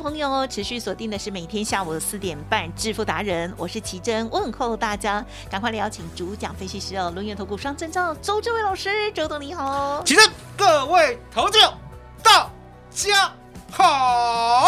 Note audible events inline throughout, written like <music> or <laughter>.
朋友哦，持续锁定的是每天下午四点半《致富达人》，我是奇珍，问候大家，赶快来邀请主讲分析师哦，轮源投顾双证照周志伟老师，周董你好。奇珍，各位投资，大家好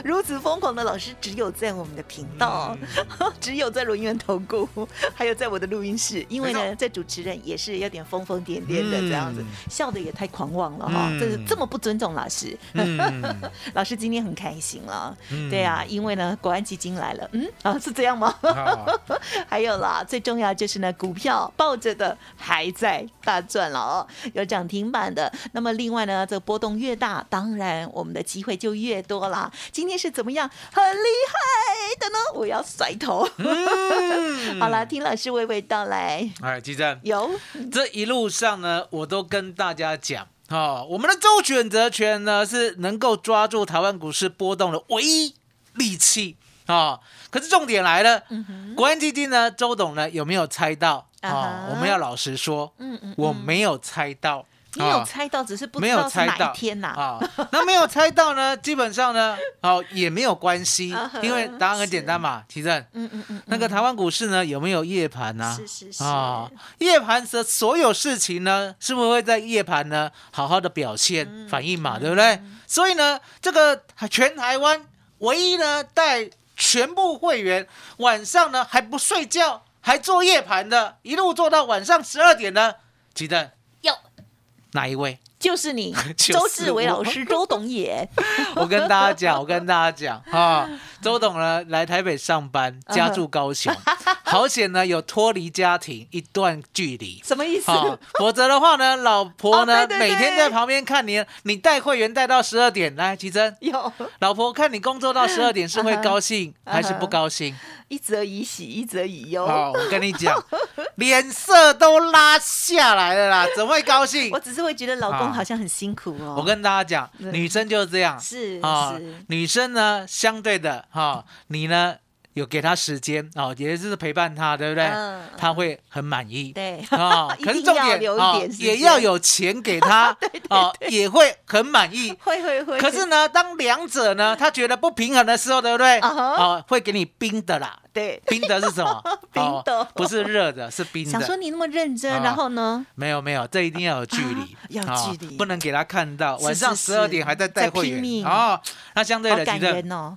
<laughs> 如此疯狂的老师只有在我们的频道，<laughs> 只有在轮源投顾，还有在我的录音室。因为呢，这主持人也是有点疯疯癫癫的这样子，嗯笑的也太狂妄了哈！嗯这是这么不尊重老师。嗯 <laughs> 老师今天很开心了，嗯对啊，因为呢，国安基金来了，嗯啊，是这样吗？好还有啦，最重要就是呢，股票抱着的还在大赚了哦，有涨停板的。那么另外呢，这个波动越大，当然我们的机会就越多啦。今天是怎么样？很厉害的呢？我要甩头。嗯 <laughs> 好了，听老师娓娓道来。哎，基正，有，这一路上呢，我都跟大家讲。哦，我们的周选择权呢是能够抓住台湾股市波动的唯一利器啊、哦！可是重点来了，国安基金呢，周董呢有没有猜到？啊哦，我们要老实说，嗯嗯，我没有猜到。你有哦猜到，只是不没知道是哪有猜到。一天呐、啊、那没有猜到呢，<laughs> 基本上呢，哦也没有关系因为答案很简单嘛，提正。嗯嗯嗯，那个台湾股市呢有没有夜盘呢、是是是。啊，夜盘的所有事情呢，是不是会在夜盘呢？好好的表现、嗯反应嘛，对不对？所以呢，这个全台湾唯一呢带全部会员晚上呢还不睡觉，还做夜盘的，一路做到晚上十二点呢，提正有，哪一位？就是你，<laughs> 就是周志伟老师，周董也。<laughs> 我跟大家讲，我跟大家讲啊，周董呢来台北上班，家住高雄，<laughs> 好险呢有脱离家庭一段距离。什么意思？啊，否则的话呢，<laughs> 老婆呢、每天在旁边看你，你带会员带到十二点，来，奇珍，有老婆看你工作到十二点是会 <laughs> 高兴还是不高兴？一则以喜，一则以忧。哦，我跟你讲，脸色都拉下来了啦，怎么会高兴我？只是会觉得老公啊好像很辛苦哦。我跟大家讲，女生就是这样，是啊是，女生呢，相对的哈、你呢？有给他时间哦，也就是陪伴他，对不对？嗯他会很满意。对啊，<laughs> 一可是重点啊也要有钱给她，<laughs> 哦，也会很满意。<laughs> 会会会。可是呢，当两者呢，他觉得不平衡的时候，对不对？啊哈哦，会给你冰的啦。对，冰的是什么？冰的哦不是热的，是冰的。想说你那么认真，啊然后呢？没有没有，这一定要有距离，要哦距离不能给他看到。晚上十二点还在带在会员哦。那相对的，好感其实人哦。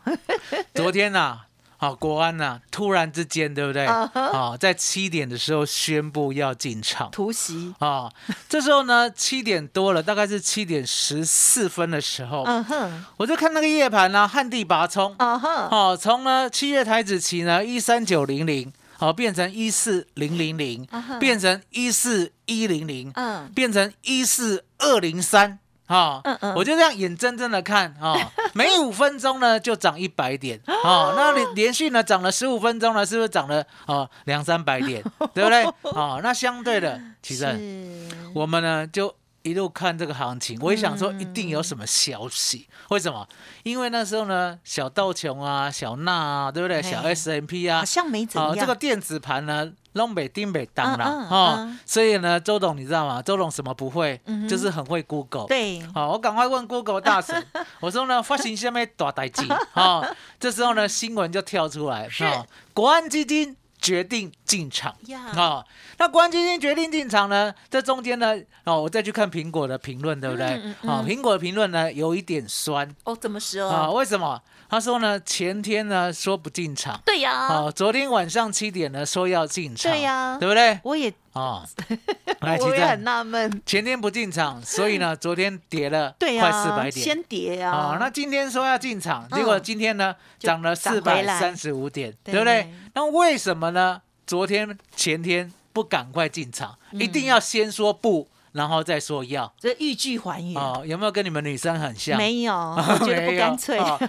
昨天呐、好、国安呐、突然之间，对不对？啊在七点的时候宣布要进场。突袭，啊、这时候呢，七点多了，大概是七点十四分的时候，嗯哼，我就看那个夜盘呢、旱地拔葱，啊哈，哦，从呢七月台子期呢一三九零零，好变成一四零零零变成一四一零零，嗯，变成一四二零三。啊、嗯嗯我就这样眼睁睁的看啊、<laughs> 每五分钟呢就涨一百点，哦，<gasps> 那连连续呢涨了十五分钟呢，是不是涨了哦两三百点，<laughs> 对不对？哦，那相对的，<laughs> 其实我们呢就一路看这个行情，我也想说一定有什么消息。为什么？因为那时候呢，小道琼啊、小纳啊，对不对？小 S M P 啊好，像没怎哦，样。这个电子盘呢东北丁北当啦，嗯嗯哦嗯，所以呢，周董你知道吗？周董什么不会嗯，就是很会 Google。对，好，我赶快问 Google 大神，<laughs> 我说呢，发行下面大代机啊，<laughs> 这时候呢，新闻就跳出来，是。啊，国安基金决定进场呀啊，那国安基金决定进场呢，这中间呢，哦，我再去看苹果的评论，对不对嗯嗯？啊，嗯苹果的评论呢有一点酸哦，怎么说？啊，为什么？他说呢，前天呢说不进场。对呀，哦，昨天晚上七点呢说要进场，对呀对不对？我也哦，<laughs> 我也很正，纳闷，前天不进场，所以呢，<laughs> 昨天跌了对快呀，四百点。先跌啊，哦，那今天说要进场，嗯。结果今天呢就涨了涨四百三十五点，对。对不对？那为什么呢？昨天、前天不赶快进场，一定要先说不，然后再说要。这欲拒还迎，哦，有没有跟你们女生很像？没有，<laughs> 我觉得不干脆，哦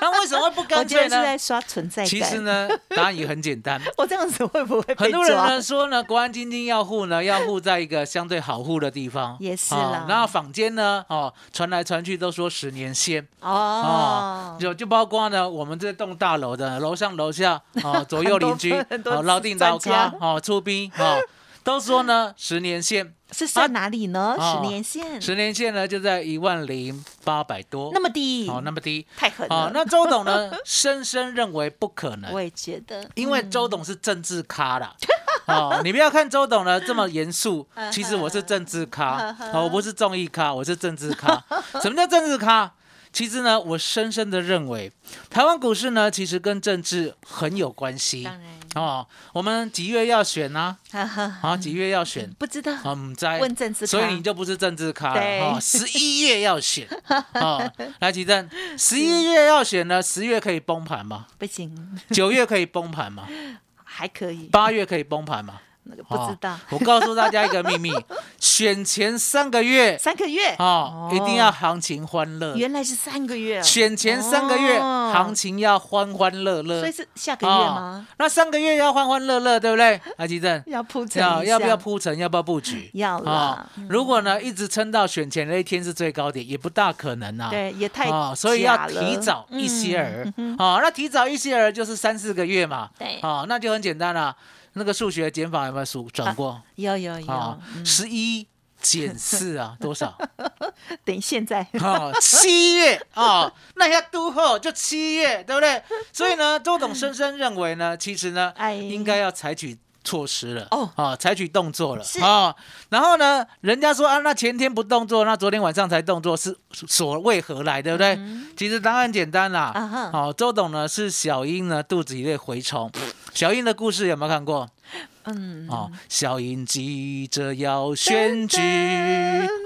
那为什么会不我干脆 <laughs> 觉得是在呢？刷存在感。其实，呢，答案也很简单。<laughs> 我这样子会不会很多人抓呢说呢，国安基金要护呢，要护在一个相对好护的地方，也是哦啦然后坊间呢，哦，传来传去都说十年先，哦，就就包括呢，我们这栋大楼的楼上楼下哦，左右邻居哦，老定老咖哦，出兵哦，都说呢十年线，是算哪里呢？哦十年线。十年线呢就在一万零八百多，那么低，哦那么低。太狠了。，哦那周董呢深深认为不可能。我，也觉得，因为周董是政治咖啦。哦，你不要看周董呢这么严肃，嗯。其实我是政治咖，哦，我不是综艺咖，我是政治咖。<laughs> 什么叫政治咖？其实呢，我深深的认为，台湾股市呢，其实跟政治很有关系。当然，哦。我们几月要选呢、<laughs> 啊？几月要选？不知道啊，唔在问政治所以你就不是政治咖对了。哦，十一月要选 <laughs> 哦，来吉正，十一月要选呢，十月可以崩盘吗？不行，九月可以崩盘吗？<laughs> 还可以，八月可以崩盘吗？那个不知道哦。我告诉大家一个秘密，选前三个月三个月哦，一定要行情欢乐。原来是三个月啊，选前三个月哦行情要欢欢乐乐所以，是下个月吗？那上个月要欢欢乐乐，对不对？阿吉正，要铺陈一下要要不要？铺陈？要不要布局？要啦嗯哦如果呢一直撑到选前那一天是最高点，也不大可能啊。对，也太哦，所以要提早一些儿嗯，哦，那提早一些儿就是三四个月嘛，对哦，那就很简单了。那个数学减法有没有数转过？有有有十一减四啊，多少？<laughs> 等现在哦，七月哦，那要都后就七月，对不对？所以呢，周董深深认为呢，其实呢，哎应该要采取措施了哦哦，采取动作了啊哦。然后呢，人家说啊，那前天不动作，那昨天晚上才动作，是所为何来，对不对？其实答案简单啦，嗯啊哈哦，周董呢是小鹰呢肚子里的蛔虫。小英的故事有没有看过？嗯，哦，小英急着要选举，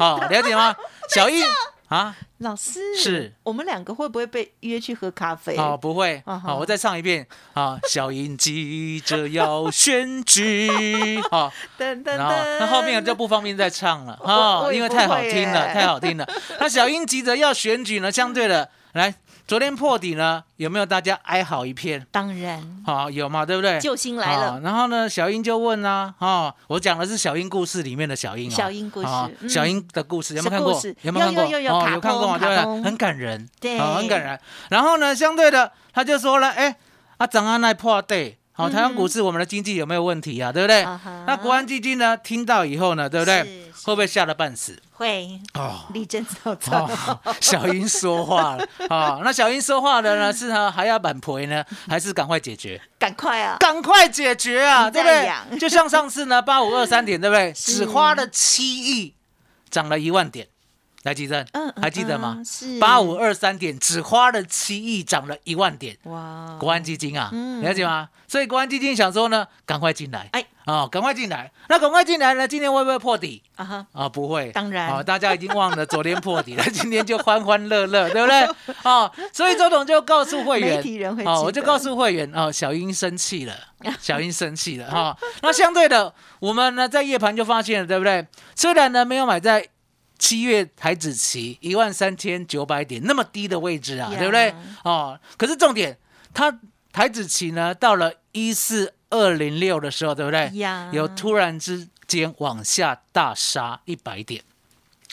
好、了解吗？<laughs> 小英啊，老师是。我们两个会不会被约去喝咖啡？哦，不会，啊哈好、我再唱一遍。啊，小英急着要选举，<laughs> 好、噔噔然后噔，那后面就不方便再唱了我啊、我也不因为太好听了，<laughs> 太好听了。那小英急着要选举呢，相对的，来，昨天破底呢，有没有大家哀嚎一片？当然好、有嘛，对不对？救星来了啊然后呢，小英就问啊，哦，我讲的是小英故事里面的小英、哦，小英故事小英的故事有没有看过？有没有看过？有有有有哦，有看过吗？通卡对不对？很感人，对哦很感人。然后呢，相对的，他就说了，哎，啊，涨安奈破对。好，台湾股市我们的经济有没有问题啊？对不对？那国安基金呢？听到以后呢，对不对？是会不会吓得半死？会哦，力争早早。哦，小英说话了啊、<laughs> 那小英说话的呢，是呢还要挽赔呢，还是赶快解决？赶快啊！赶快解决啊，你对不对？就像上次呢，八五二三点，对不对？<laughs> 只花了七亿，涨了一万点，来记得嗯，嗯还记得吗嗯？是八五二三点只花了七亿，涨了一万点，哇，国安基金啊，嗯了解吗？所以国安基金想说呢，赶快进来，哎哦，赶快进来。那赶快进来呢，今天会不会破底？啊哈，啊、不会，当然哦，大家已经忘了昨天破底了，<laughs> 今天就欢欢乐乐，对不对？哦，所以周董就告诉会员，哦，我就告诉会员，哦，小英生气了，<laughs> 小英生气了，哈、那相对的，我们呢在夜盘就发现了，对不对？虽然呢没有买在七月台子期一万三千九百点那么低的位置啊，呀对不对？哦，可是重点，它台子期呢到了一四二零六的时候，对不对？呀有突然之间往下大杀一百点。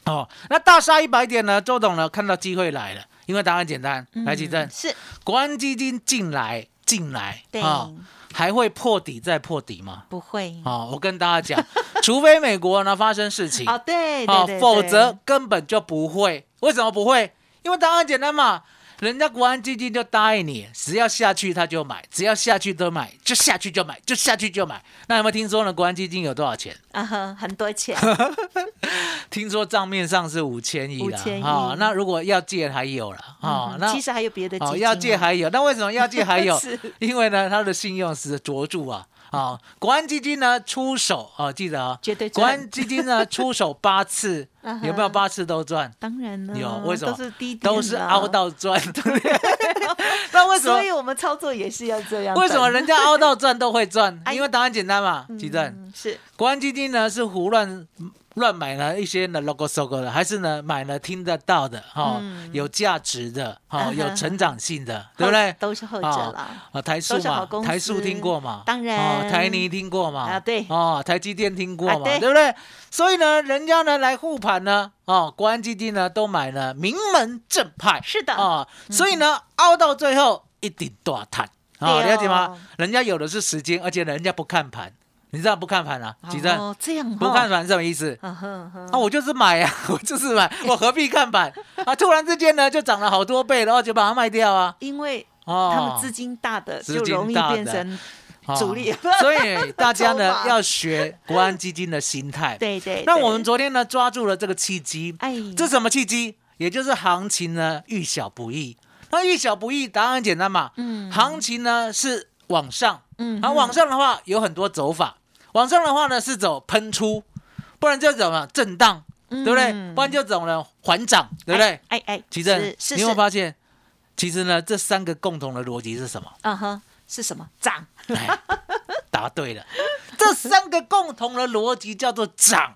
哦，那大杀一百点呢？周董呢看到机会来了，因为答案简单，来举证，是国安基金进来进来对，啊，还会破底再破底吗？不会。啊，我跟大家讲，<laughs> 除非美国呢发生事情哦，对啊对否则根本就不会。为什么不会？因为答案简单嘛，人家国安基金就答应你，只要下去他就买，只要下去都买，就下去就买，就下去就买。那有没有听说呢？国安基金有多少钱？<laughs> 啊哈，很多钱，<laughs> 听说账面上是五千亿了5000亿啊。那如果要借还有了啊嗯，那其实还有别的基哦，要借哦还有，那为什么要借还有 <laughs> 是？因为呢，他的信用是卓著啊。啊，国安基金呢出手啊，记得啊，绝对国安基金呢出手八次 <laughs> 有没有八次都赚？当然了，有，为什么？都是低都是凹到赚，对不对？<laughs> 那为什么所以？我们操作也是要这样。为什么人家凹到赚都会赚？<laughs> 哎因为答案简单嘛，吉正。嗯是国安基金呢是胡乱乱买了一些呢 logo logo 的，还是呢买了听得到的哈、嗯有价值的哈、有成长性的，对不对？都是后者啦。啊，台塑台塑听过嘛？当然哦，台泥听过嘛？啊对哦，台积电听过嘛？啊对对不对？所以呢，人家呢来护盘呢，哦，国安基金呢都买了名门正派，是的啊，所以呢，凹到最后一定大摊啊，对哦了解吗？人家有的是时间，而且人家不看盘，你知道不看盘啊？几正哦，这样不看，盘是什么意思？啊，我就是买呀、<laughs> 我就是买，我何必看盘啊？突然之间呢，就涨了好多倍，然后就把它卖掉啊。因为哦，他们资金大的就容易变成哦主力所以大家呢 <laughs> 要学国安基金的心态。对对。那我们昨天呢抓住了这个契机，哎，这什么契机？也就是行情呢遇小不易。那遇小不易，答案很简单嘛。嗯行情呢是往上，嗯啊，往上的话有很多走法，往上的话呢是走喷出，不然就走了震荡，对不对？嗯不然就走了缓涨，对不对？哎哎，奇正，是是你有没有是，发现？其实呢，这三个共同的逻辑是什么？嗯哼，是什么涨？哎，答对了。<laughs> 这三个共同的逻辑叫做涨、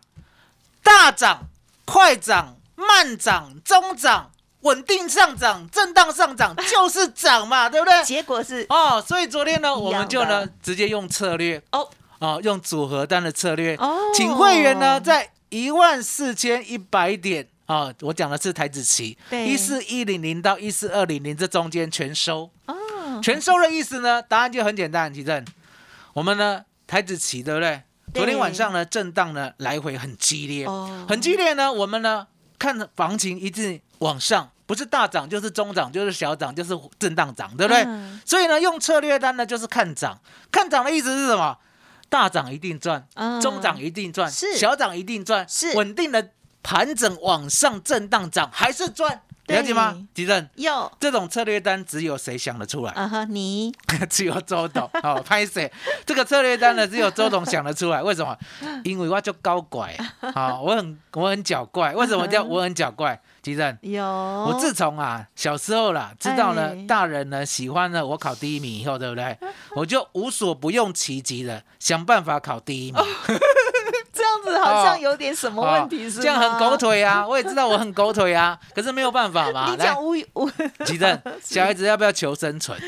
大涨、快涨、慢涨、中涨、稳定上涨、震荡上涨，<laughs> 就是涨嘛，对不对？结果是哦，所以昨天呢，我们就呢直接用策略哦哦，用组合单的策略，哦请会员呢在一万四千一百点啊、哦，我讲的是台子期，一四一零零到一四二零零这中间全收。哦，全收的意思呢？答案就很简单，奇正，我们呢台子期对不对？对昨天晚上呢震荡呢来回很激烈，哦很激烈呢。我们呢看行情一直往上，不是大涨就是中涨，就是小涨，就是震荡涨，对不对？嗯所以呢用策略单呢就是看涨，看涨的意思是什么？大涨一定赚，嗯中涨一定赚，小涨一定赚，是。稳定的盘整往上震荡涨还是赚，对了解吗？吉正，有，这种策略单只有谁想得出来？啊哈，你 <laughs> 只有周董 <laughs> 哦，拍谁？这个策略单呢，只有周董想得出来。为什么？<laughs> 因为我就高拐啊、我很我很狡怪。为什么叫我很狡怪？吉正，有，我我自从啊小时候啦，知道呢哎大人呢喜欢呢我考第一名以后，对不对？我就无所不用其极的想办法考第一名。子 <laughs> 好像有点什么问题，哦是吗这样很狗。腿啊！我也知道我很狗腿啊，<laughs> 可是没有办法嘛。来你讲，无无 <laughs> 吉正，小孩子要不要求生存？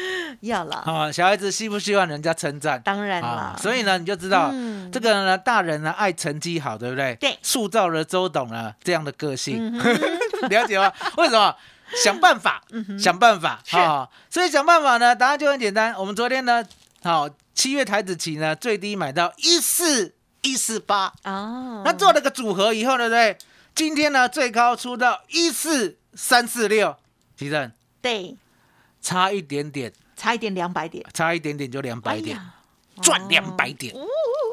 要了，啊，小孩子希不希望人家称赞？当然啊啦，，所以呢，你就知道、嗯这个呢，大人呢爱成绩好，对不对？对塑造了周董呢这样的个性，嗯了解吗？为什么？想办法，想办法是啊、所以想办法呢，答案就很简单。我们昨天呢，好、七月台子期呢最低买到一四一四八，哦，那做了个组合以后，对不对？今天呢最高出到一四三四六，其正。对，差一点点，差一点两百点，差一点点就两百点。赚两百点，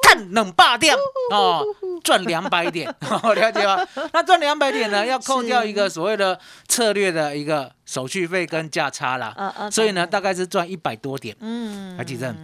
看冷霸点。哦，赚两百点，<laughs> 哦了解吗？那赚两百点呢，要扣掉一个所谓的策略的一个手续费跟价差啦，嗯嗯所以呢，大概是赚一百多点，嗯，还记得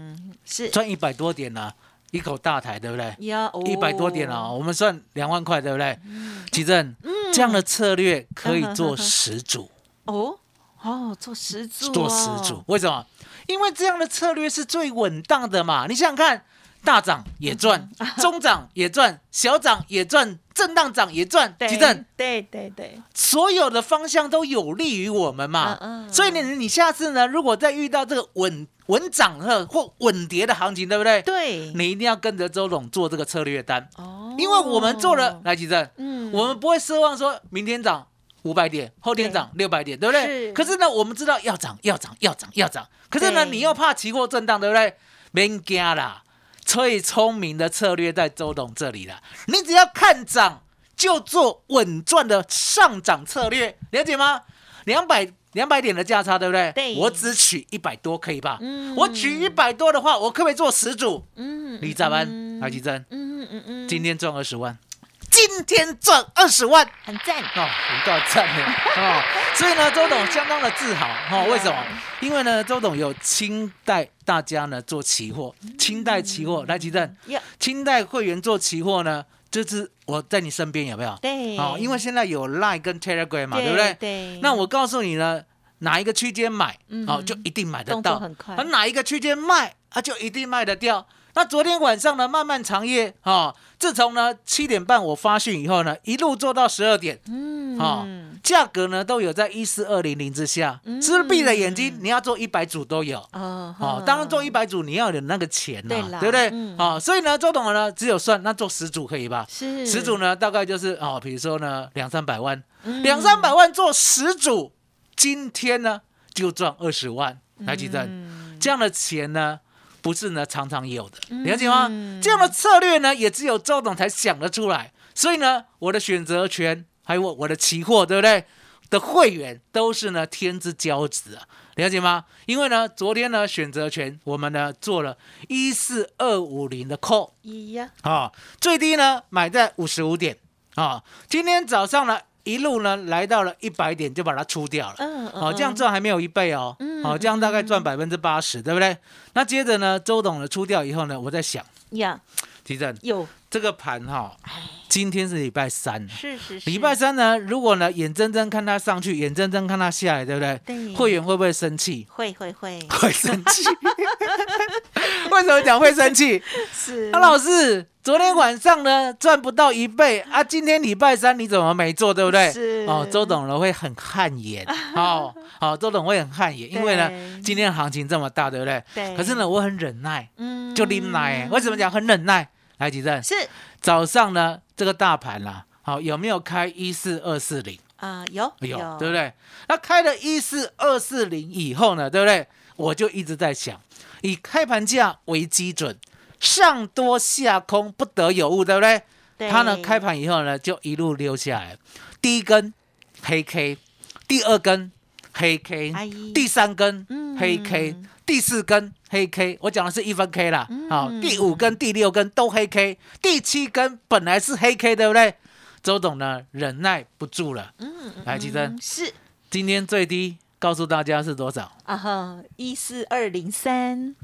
是。赚一百多点呢，一口大台，对不对？要一百多点啊，我们算两万块，对不对？嗯奇正，这样的策略可以做十组，<laughs> 哦哦，做十组，做十组，，为什么？因为这样的策略是最稳当的嘛。你想想看，大涨也赚，中涨也赚，小涨也赚，震荡涨也赚，对奇正，对对对，所有的方向都有利于我们嘛。嗯嗯所以你你下次呢，如果再遇到这个稳稳涨和或稳跌的行情，对不对？对，你一定要跟着周董做这个策略单，哦，因为我们做了，来，奇正，嗯。我们不会奢望说明天涨，五百点，后天涨六百点，对不对？是。可是呢，我们知道要涨，要涨，要涨，要涨。可是呢，你又怕期货震荡，对不对？别惊啦，最聪明的策略在周董这里了。你只要看涨，就做稳赚的上涨策略，了解吗？两百两百点的价差，对不对？对我只取一百多，可以吧？嗯我取一百多的话，我可不可以做十组？嗯李咋班、嗯台积电，嗯嗯嗯，今天赚二十万，今天赚二十万。很赞，哦，很够赞的 <laughs> 哦，所以呢，周董相当的自豪哈、哦。为什么？因为呢，周董有清代大家呢做期货，清代期货来，吉正，呀，清代会员做期货呢，就是我在你身边有没有？对，哦，因为现在有 Line 跟 Telegram 嘛，对不对？对，那我告诉你呢，哪一个区间买，嗯哦，就一定买得到；很快而哪一个区间卖，啊，就一定卖得掉。那昨天晚上呢，漫漫长夜啊、哦，自从呢七点半我发讯以后呢，一路做到十二点，嗯哦，价格呢都有在一四二零零之下，是不是闭着眼睛你要做一百组都有？哦哦，当然做一百组你要有那个钱呐、对对不对？嗯哦，所以呢，周董呢只有算那做十组可以吧？是十组呢大概就是哦，比如说呢两三百万，嗯两三百万做十组，今天呢就赚二十万，来计算？嗯这样的钱呢？不是呢，常常有的，了解吗？嗯这样的策略呢，也只有周董才想得出来。所以呢，我的选择权还有我我的期货，对不对？的会员都是呢天之骄子啊，了解吗？因为呢，昨天呢选择权我们呢做了一四二五零的 call 一呀，啊，最低呢买在五十五点啊，今天早上呢一路呢来到了一百点就把它出掉了。嗯嗯，好、这样赚还没有一倍哦。好、<laughs> 这样大概赚百分之八十，对不对？那接着呢，周董呢出掉以后呢，我在想，呀，提正有这个盘哈、今天是礼拜三，是是是，礼拜三呢，如果呢眼睁睁看它上去，眼睁睁看它下来，对不对？对会员会不会生气？会会会会生气。<laughs> 为什么讲会生气？<laughs> 是啊，老师，昨天晚上呢赚不到一倍 <laughs> 啊，今天礼拜三你怎么没做，对不对？是哦，周董呢会很汗颜，<laughs> 哦，好、周董会很汗颜，因为呢今天行情这么大，对不对？对可是呢，我很忍耐，嗯就拎来。为什么讲很忍耐？来，吉正，是早上呢这个大盘啦、好、有没有开一四二四零？啊有有，对不对？那开了一四二四零以后呢，对不对？我就一直在想，以开盘价为基准，上多下空不得有误，对不对？对。它呢开盘以后呢，就一路溜下来，第一根黑 K，第二根黑 K，哎第三根嗯黑 K，第四根黑 K，我讲的是一分 K 啦，嗯。好、第五根、第六根都黑 K，第七根本来是黑 K，对不对？周董呢忍耐不住了，嗯来，吉珍。嗯，是。今天最低告诉大家是多少？啊哈一四二零三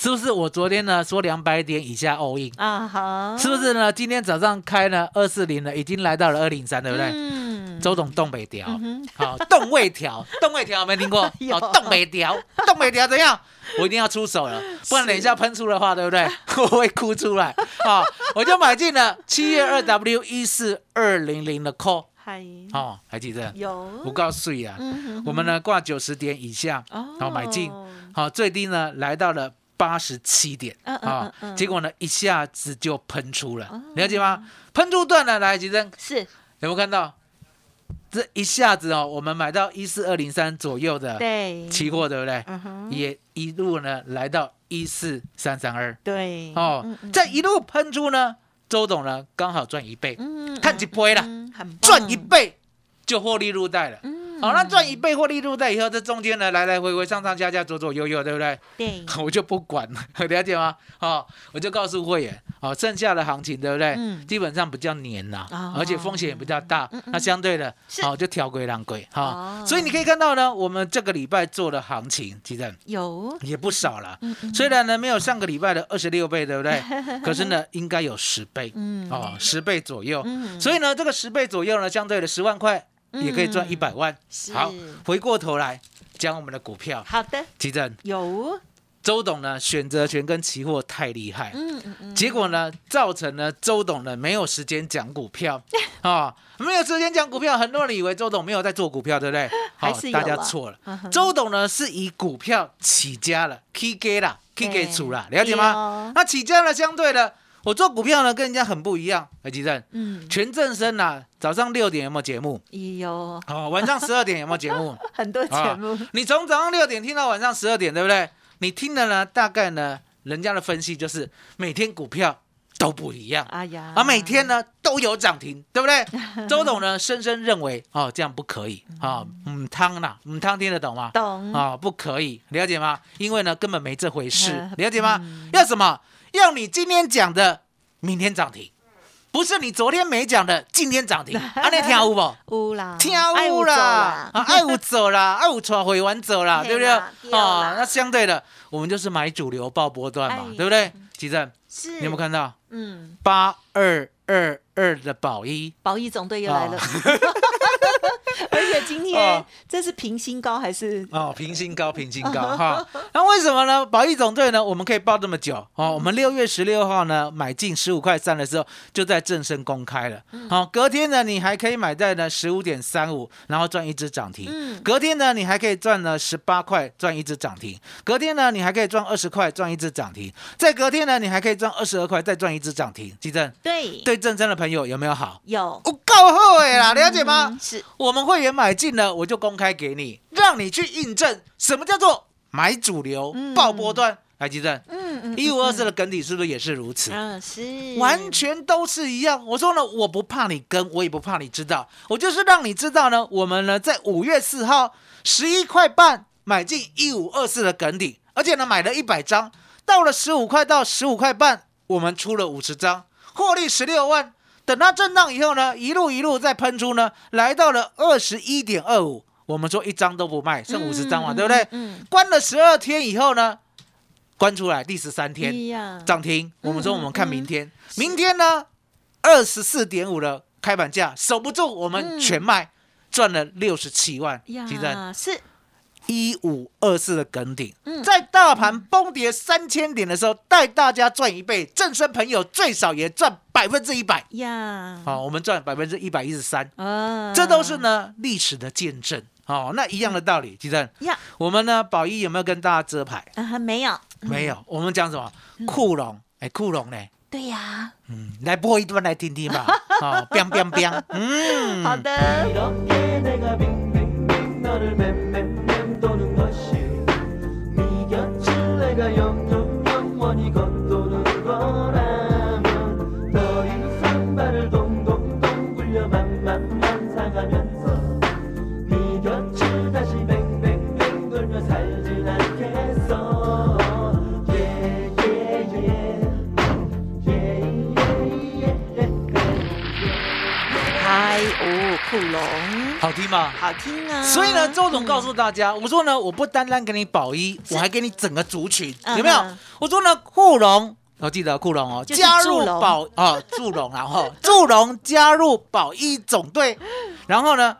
是不是我昨天呢说两百点以下 all in？啊哈，是不是呢？今天早上开呢二四零了，已经来到了二零三，对不对？嗯周董动北调，哼好，动位调，动位调有没有听过？<laughs> 有好，动北调，动北调怎样？我一定要出手了，<laughs> 不然等一下喷出的话，对不对？<laughs> 我会哭出来。好，我就买进了七月二 W 一四二零零的 call，嗨哦，还记得？有我告诉你啊，嗯我们呢挂九十点以下，哦好买进，好最低呢来到了八十七点啊结果呢一下子就喷出了，了解吗？喷出段了，来，吉珍。是。有没有看到？这一下子哦，我们买到一四二零三左右的期货，对不对？也一路呢来到一四三三二对。哦嗯，嗯再一路喷出呢，周董呢刚好赚一倍，嗯看几倍啦，嗯很棒。赚一倍就获利入袋了。嗯好，那赚一倍获利入袋以后，这中间呢来来回回上上下下左左右右，对不对？对 <laughs> 我就不管了，<laughs> 了解吗？哦，我就告诉会员，哦，剩下的行情对不对？嗯基本上比较黏呐、哦而且风险也比较大。那相对的，是好、就调归让归哈。哦所以你可以看到呢，我们这个礼拜做的行情，其实有也不少了。虽然呢没有上个礼拜的二十六倍，对不对？<laughs> 可是呢，应该有十倍，嗯哦，十倍左右。嗯所以呢，这个十倍左右呢，相对的十万块也可以赚嗯。一百万。是。好，回过头来讲我们的股票，好的。奇正。有。周董呢选择权跟期货太厉害，嗯嗯嗯。结果呢造成了周董呢没有时间讲股票。啊、<laughs> 没有时间讲股票，很多人以为周董没有在做股票，对不对？还是有大家啦错了。周董呢是以股票起家了，K 给啦，K 给出啦，了解对吗哦？那起家了，相对的，我做股票呢跟人家很不一样，哎，吉正，嗯，全正生呐、早上六点有没有节目？也有哦，晚上十二点有没有节目？<laughs> 很多节目，你从早上六点听到晚上十二点，对不对？你听的呢，大概呢，人家的分析就是每天股票都不一样。哎呀，而每天呢都有涨停，对不对？<laughs> 周董呢深深认为哦，这样不可以啊，母汤啦，母汤听得懂吗？懂啊，不可以，了解吗？因为呢根本没这回事呃，<laughs> 了解吗？要什么？要你今天讲的，明天涨停，不是你昨天没讲的，今天涨停。<laughs> 啊，你听有不？乌啦，听有啦，啊，爱有走啦，<laughs> 爱有传回完走啦，对不对？啊，那相对的，我们就是买主流爆波段嘛哎，对不对？吉正，是，你有没有看到？嗯，八二二二的宝一？保一总队又来了，<laughs> <laughs> 而且今天哦这是平新高还是？哦，平新高，<laughs> 平新高哈。那为什么呢？保益总队呢，我们可以报这么久哦。我们六月十六号呢买进十五块三的时候，就在正声公开了。好、隔天呢，你还可以买在呢十五点三五，然后赚一只涨停。嗯隔天呢，你还可以赚呢十八块，赚一只涨停。隔天呢，你还可以赚二十块，赚一只涨停。再隔天呢，你还可以赚二十二块，再赚一只涨停。记正对，对正声的朋友有没有好？有好哎啦，了解吗？嗯是我们会员买进了，我就公开给你，让你去印证什么叫做买主流、爆波段。来，吉正，嗯嗯一五二四的梗底是不是也是如此？嗯是完全都是一样。我说呢，我不怕你跟，我也不怕你知道，我就是让你知道呢，我们呢在五月四号十一块半买进一五二四的梗底，而且呢买了一百张，到了十五块到十五块半，我们出了五十张，获利十六万。等它震荡以后呢，一路一路再喷出呢，来到了二十一点二五。我们说一张都不卖，剩五十张嘛，嗯对不对？嗯，关了十二天以后呢，关出来第十三天，涨停。我们说我们看明天，嗯明天呢，二十四点五的开盘价守不住，我们全卖，赚了六十七万。其实呀是一五二四的梗顶，嗯在大盘崩跌三千点的时候，带大家赚一倍，正身朋友最少也赚百分之一百。呀好，我们赚百分之一百一十三，啊这都是呢历史的见证。哦，那一样的道理，其实呀我们呢宝一有没有跟大家遮牌？啊没有没有，我们讲什么？库龙，哎，库龙呢？对呀，嗯，来播一段来听听吧。<laughs> 好，biang biang biang，嗯，好的。好听吗？好听啊！所以呢，周总告诉大家，我说呢，我不单单给你保一，我还给你整个族群，嗯有没有？嗯？我说呢，库龙，我记得库龙哦，加入保哦，祝融，然后 <laughs> 祝融加入保一总队，<laughs> 然后呢，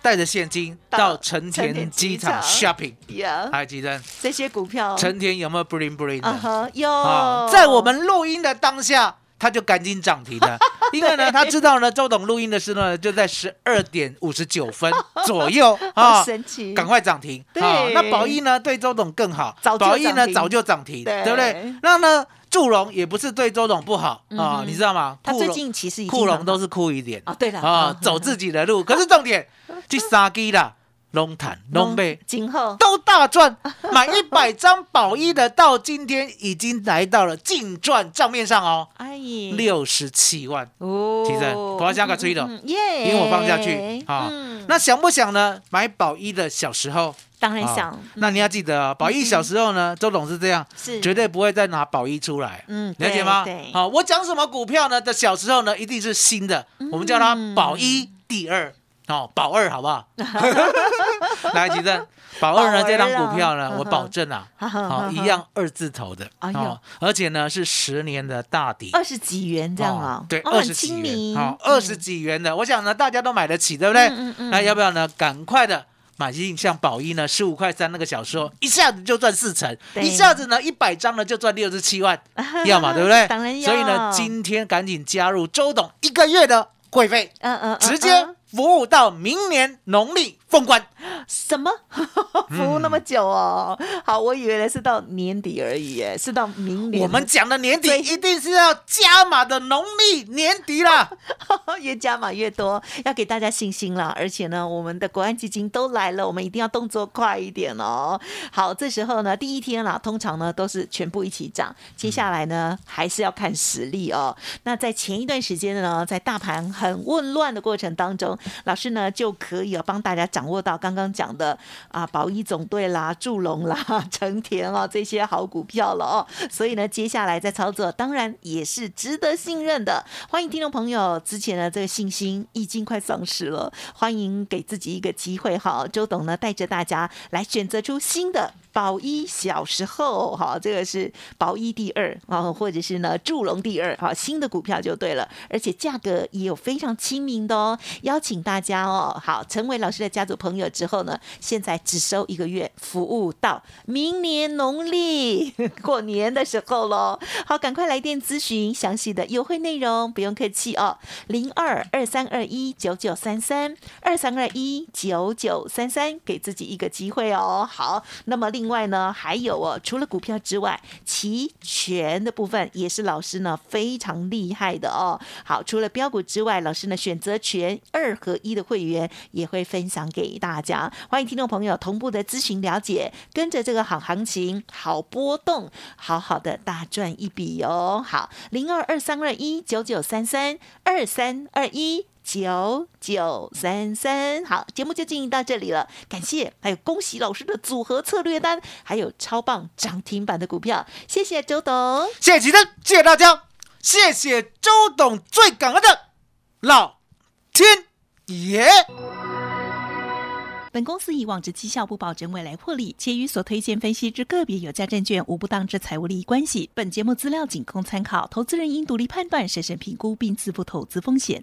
带着现金到成田机场 shopping。呀，还记得这些股票，成田有没有 bling bling 有。啊，在我们录音的当下，他就赶紧涨停了，<laughs> 因为呢，他知道呢，周董录音的时候呢，就在十二点五十九分 <laughs> 左右好啊，神奇，赶快涨停对啊！那宝一呢，对周董更好，宝一呢早就涨停，对对不对？那呢，祝融也不是对周董不好啊嗯，你知道吗？他最近其实已经库龙很都是酷一点啊，对了啊，走自己的路。可是重点，<laughs> 去杀鸡啦，龙潭龙背。今后。都大赚，<laughs> 买一百张宝一的，到今天已经来到了净赚账面上哦，阿姨。六十七万。哦，其实我要加个吹的。嗯耶，因为我放下去啊。嗯，那想不想呢？买宝一的小时候，啊当然想，那你要记得啊，宝一小时候呢，周董是这样，是。绝对不会再拿宝一出来，嗯了解吗？好，我讲什么股票呢？的小时候呢，一定是新的，我们叫它宝一第二，哦，保二好不好？<laughs> <laughs> 来，吉正，保二呢这张股票啊呢，我保证啊，好一样二字头的，哦，而且呢是十年的大底，二十几元这样啊？哦，对，二十几元，好，二十几元的，我想呢，大家都买得起，对不对？那要不要呢？赶快的买进，像宝一呢，十五块三那个小时候，一下子就赚四成，一下子呢一百张呢就赚六十七万，<laughs> 要嘛，对不对？当然要。所以呢，今天赶紧加入周董一个月的会费，嗯嗯，嗯直接嗯服务到明年农历封关。什么 <laughs> 服务那么久哦？好，我以为是到年底而已，耶，是到明年。我们讲的年底对一定是要加码的农历年底啦。<laughs> 越加码越多，要给大家信心啦。而且呢，我们的国安基金都来了，我们一定要动作快一点哦。好，这时候呢，第一天啦，通常呢都是全部一起涨，接下来呢还是要看实力哦。那在前一段时间呢，在大盘很混乱的过程当中，老师呢就可以哦帮大家掌握到刚刚讲的啊，宝一总队啦、祝龙啦、<laughs> 成田啊这些好股票了哦。所以呢，接下来在操作当然也是值得信任的。欢迎听众朋友，之前的这个信心已经快丧失了，欢迎给自己一个机会哈。周董呢带着大家来选择出新的。宝一小时候，哈，这个是宝一第二啊，或者是呢祝龙第二，好，新的股票就对了，而且价格也有非常亲民的哦。邀请大家哦，好，成为老师的家族朋友之后呢，现在只收一个月，服务到明年农历过年的时候喽。好，赶快来电咨询详细的优惠内容，不用客气哦，零二二三二一九九三三二三二一九九三三，给自己一个机会哦。好，那么另另外呢，还有哦，除了股票之外，期权的部分也是老师呢非常厉害的哦。好，除了标股之外，老师呢选择权二合一的会员也会分享给大家，欢迎听众朋友同步的咨询了解，跟着这个好行情、好波动，好好的大赚一笔哦。好，零二二三二一九九三三二三二一。九九三三，好，节目就进行到这里了，感谢，还有恭喜老师的组合策略单，还有超棒涨停板的股票，谢谢周董。谢谢吉登，谢谢大家，谢谢周董，最感恩的老天爷。本公司以往之绩效不保证未来获利，且与所推荐分析之个别有价证券无不当之财务利益关系。本节目资料仅供参考，投资人应独立判断、审慎评估并自负投资风险。